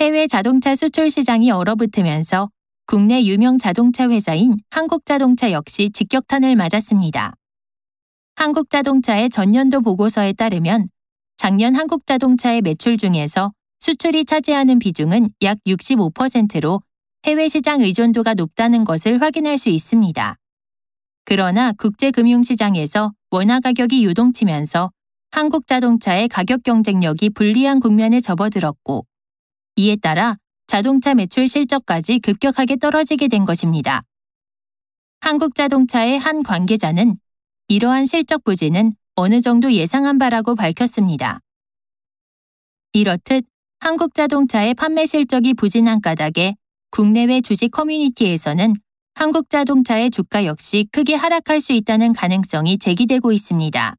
해외 자동차 수출 시장이 얼어붙으면서 국내 유명 자동차 회사인 한국자동차 역시 직격탄을 맞았습니다. 한국자동차의 전년도 보고서에 따르면 작년 한국자동차의 매출 중에서 수출이 차지하는 비중은 약 65%로 해외 시장 의존도가 높다는 것을 확인할 수 있습니다. 그러나 국제금융시장에서 원화 가격이 유동치면서 한국 자동차의 가격 경쟁력이 불리한 국면에 접어들었고 이에 따라 자동차 매출 실적까지 급격하게 떨어지게 된 것입니다. 한국 자동차의 한 관계자는 이러한 실적 부진은 어느 정도 예상한 바라고 밝혔습니다. 이렇듯 한국 자동차의 판매 실적이 부진한 까닭에 국내외 주식 커뮤니티에서는 한국 자동차의 주가 역시 크게 하락할 수 있다는 가능성이 제기되고 있습니다.